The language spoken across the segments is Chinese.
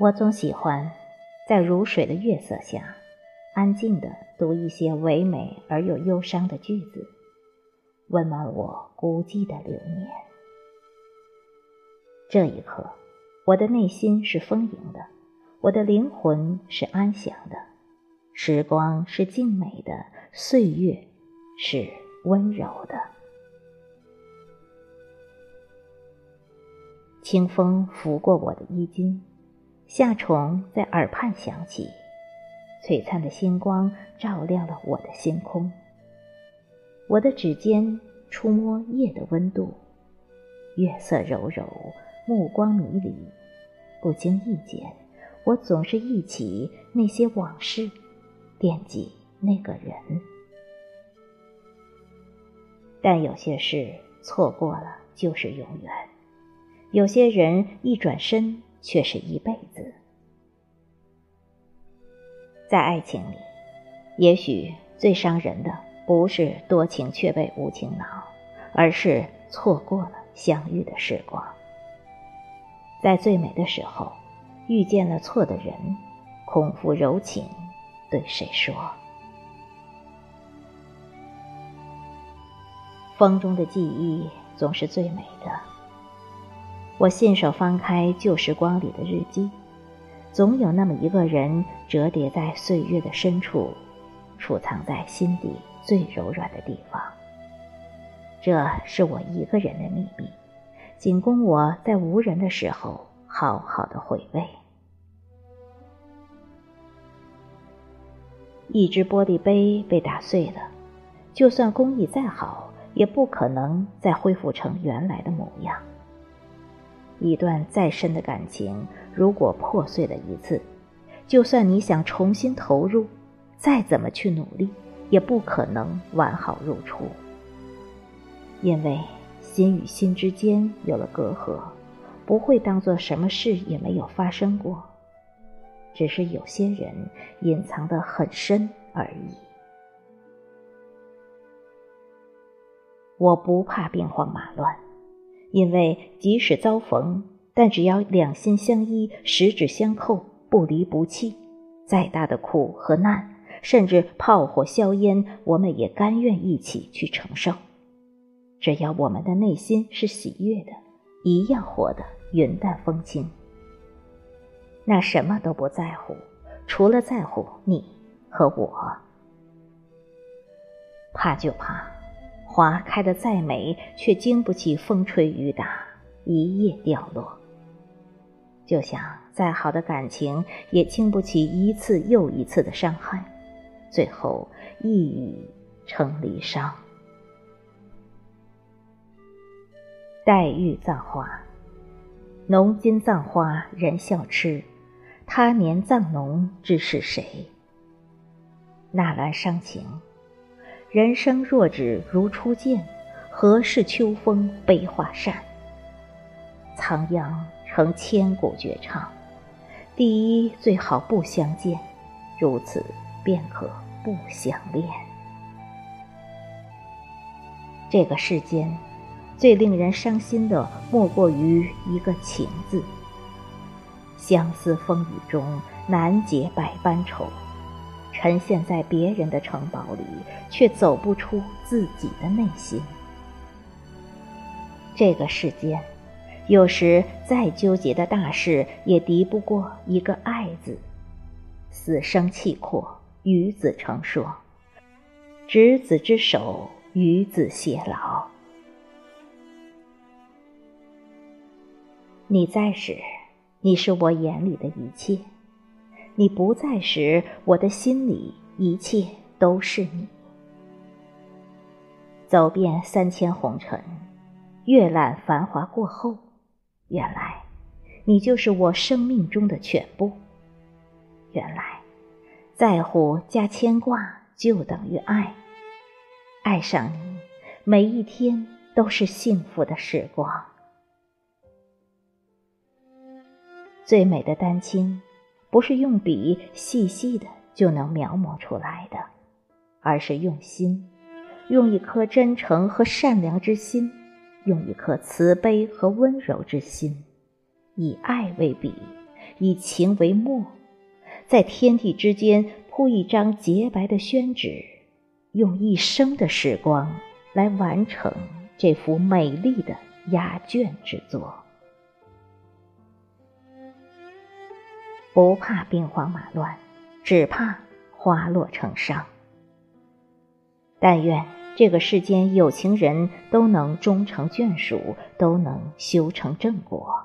我总喜欢在如水的月色下，安静地读一些唯美而又忧伤的句子，温暖我孤寂的流年。这一刻，我的内心是丰盈的，我的灵魂是安详的，时光是静美的，岁月是温柔的。清风拂过我的衣襟。夏虫在耳畔响起，璀璨的星光照亮了我的星空。我的指尖触摸夜的温度，月色柔柔，目光迷离。不经意间，我总是忆起那些往事，惦记那个人。但有些事错过了就是永远，有些人一转身。却是一辈子。在爱情里，也许最伤人的不是多情却被无情恼，而是错过了相遇的时光。在最美的时候，遇见了错的人，空负柔情，对谁说？风中的记忆总是最美的。我信手翻开旧时光里的日记，总有那么一个人折叠在岁月的深处，储藏在心底最柔软的地方。这是我一个人的秘密，仅供我在无人的时候好好的回味。一只玻璃杯被打碎了，就算工艺再好，也不可能再恢复成原来的模样。一段再深的感情，如果破碎了一次，就算你想重新投入，再怎么去努力，也不可能完好如初。因为心与心之间有了隔阂，不会当做什么事也没有发生过，只是有些人隐藏得很深而已。我不怕兵荒马乱。因为即使遭逢，但只要两心相依、十指相扣、不离不弃，再大的苦和难，甚至炮火硝烟，我们也甘愿一起去承受。只要我们的内心是喜悦的，一样活得云淡风轻。那什么都不在乎，除了在乎你和我。怕就怕。花开的再美，却经不起风吹雨打，一夜掉落。就像再好的感情，也经不起一次又一次的伤害，最后一语成离殇。黛玉葬花，浓金葬花人笑痴，他年葬侬知是谁？纳兰伤情。人生若只如初见，何事秋风悲画扇？仓央成千古绝唱，第一最好不相见，如此便可不相恋。这个世间，最令人伤心的莫过于一个情字。相思风雨中，难解百般愁。沉陷在别人的城堡里，却走不出自己的内心。这个世间，有时再纠结的大事，也敌不过一个“爱”字。死生契阔，与子成说，执子之手，与子偕老。你在时，你是我眼里的一切。你不在时，我的心里一切都是你。走遍三千红尘，阅览繁华过后，原来你就是我生命中的全部。原来在乎加牵挂就等于爱，爱上你，每一天都是幸福的时光。最美的丹青。不是用笔细细的就能描摹出来的，而是用心，用一颗真诚和善良之心，用一颗慈悲和温柔之心，以爱为笔，以情为墨，在天地之间铺一张洁白的宣纸，用一生的时光来完成这幅美丽的压卷之作。不怕兵荒马乱，只怕花落成伤。但愿。这个世间有情人都能终成眷属，都能修成正果。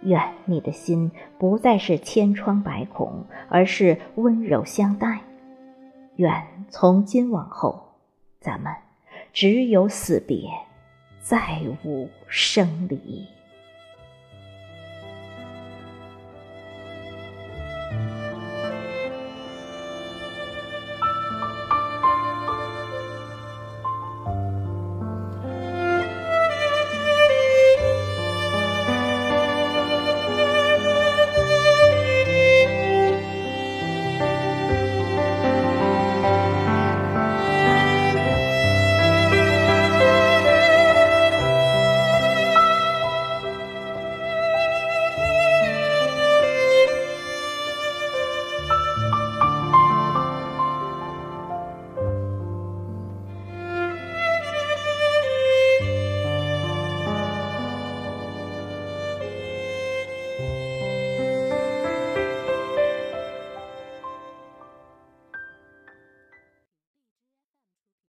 愿你的心不再是千疮百孔，而是温柔相待。愿从今往后，咱们只有死别，再无生离。